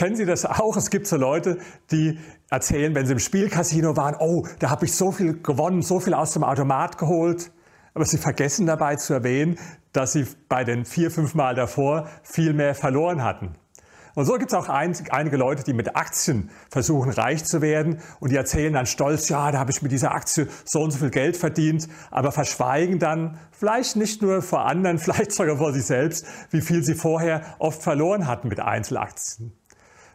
Kennen Sie das auch? Es gibt so Leute, die erzählen, wenn sie im Spielcasino waren, oh, da habe ich so viel gewonnen, so viel aus dem Automat geholt. Aber sie vergessen dabei zu erwähnen, dass sie bei den vier, fünf Mal davor viel mehr verloren hatten. Und so gibt es auch ein, einige Leute, die mit Aktien versuchen, reich zu werden und die erzählen dann stolz, ja, da habe ich mit dieser Aktie so und so viel Geld verdient, aber verschweigen dann, vielleicht nicht nur vor anderen, vielleicht sogar vor sich selbst, wie viel sie vorher oft verloren hatten mit Einzelaktien.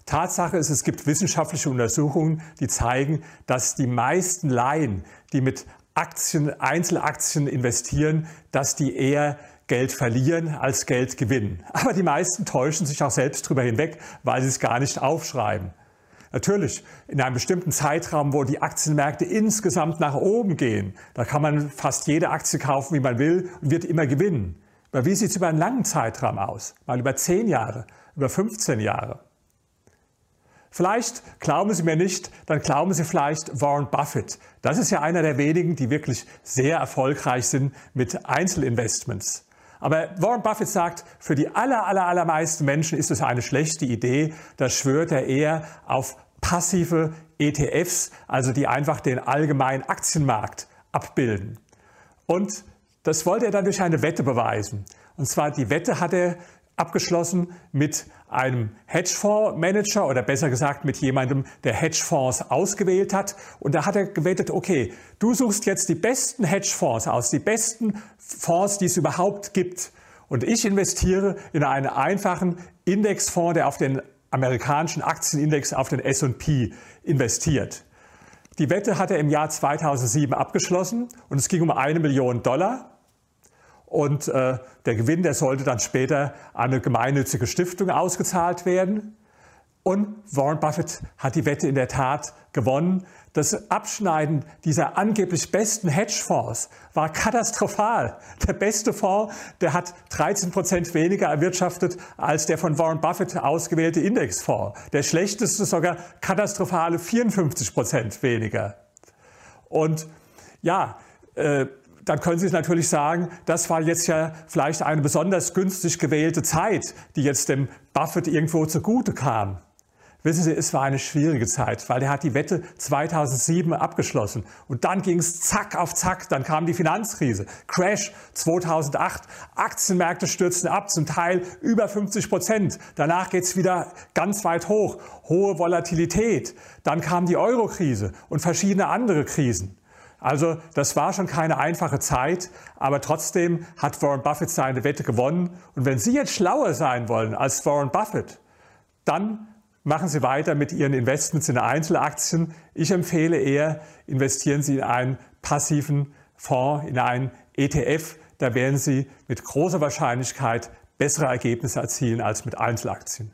Tatsache ist, es gibt wissenschaftliche Untersuchungen, die zeigen, dass die meisten Laien, die mit Aktien, Einzelaktien investieren, dass die eher Geld verlieren als Geld gewinnen. Aber die meisten täuschen sich auch selbst darüber hinweg, weil sie es gar nicht aufschreiben. Natürlich, in einem bestimmten Zeitraum, wo die Aktienmärkte insgesamt nach oben gehen, da kann man fast jede Aktie kaufen, wie man will und wird immer gewinnen. Aber wie sieht es über einen langen Zeitraum aus? Mal über 10 Jahre, über 15 Jahre. Vielleicht glauben Sie mir nicht, dann glauben Sie vielleicht Warren Buffett. Das ist ja einer der wenigen, die wirklich sehr erfolgreich sind mit Einzelinvestments. Aber Warren Buffett sagt, für die aller, aller, allermeisten Menschen ist es eine schlechte Idee. Da schwört er eher auf passive ETFs, also die einfach den allgemeinen Aktienmarkt abbilden. Und das wollte er dann durch eine Wette beweisen. Und zwar die Wette hat er abgeschlossen mit einem Hedgefondsmanager oder besser gesagt mit jemandem, der Hedgefonds ausgewählt hat. Und da hat er gewettet, okay, du suchst jetzt die besten Hedgefonds aus, die besten Fonds, die es überhaupt gibt. Und ich investiere in einen einfachen Indexfonds, der auf den amerikanischen Aktienindex, auf den S&P investiert. Die Wette hat er im Jahr 2007 abgeschlossen und es ging um eine Million Dollar. Und äh, der Gewinn, der sollte dann später an eine gemeinnützige Stiftung ausgezahlt werden. Und Warren Buffett hat die Wette in der Tat gewonnen. Das Abschneiden dieser angeblich besten Hedgefonds war katastrophal. Der beste Fonds, der hat 13 Prozent weniger erwirtschaftet als der von Warren Buffett ausgewählte Indexfonds. Der schlechteste sogar katastrophale 54 Prozent weniger. Und ja, äh, dann können Sie natürlich sagen, das war jetzt ja vielleicht eine besonders günstig gewählte Zeit, die jetzt dem Buffett irgendwo zugute kam. Wissen Sie, es war eine schwierige Zeit, weil er hat die Wette 2007 abgeschlossen und dann ging es zack auf zack, dann kam die Finanzkrise, Crash 2008, Aktienmärkte stürzten ab, zum Teil über 50 Prozent. Danach geht es wieder ganz weit hoch, hohe Volatilität. Dann kam die Eurokrise und verschiedene andere Krisen. Also das war schon keine einfache Zeit, aber trotzdem hat Warren Buffett seine Wette gewonnen. Und wenn Sie jetzt schlauer sein wollen als Warren Buffett, dann machen Sie weiter mit Ihren Investments in Einzelaktien. Ich empfehle eher, investieren Sie in einen passiven Fonds, in einen ETF. Da werden Sie mit großer Wahrscheinlichkeit bessere Ergebnisse erzielen als mit Einzelaktien.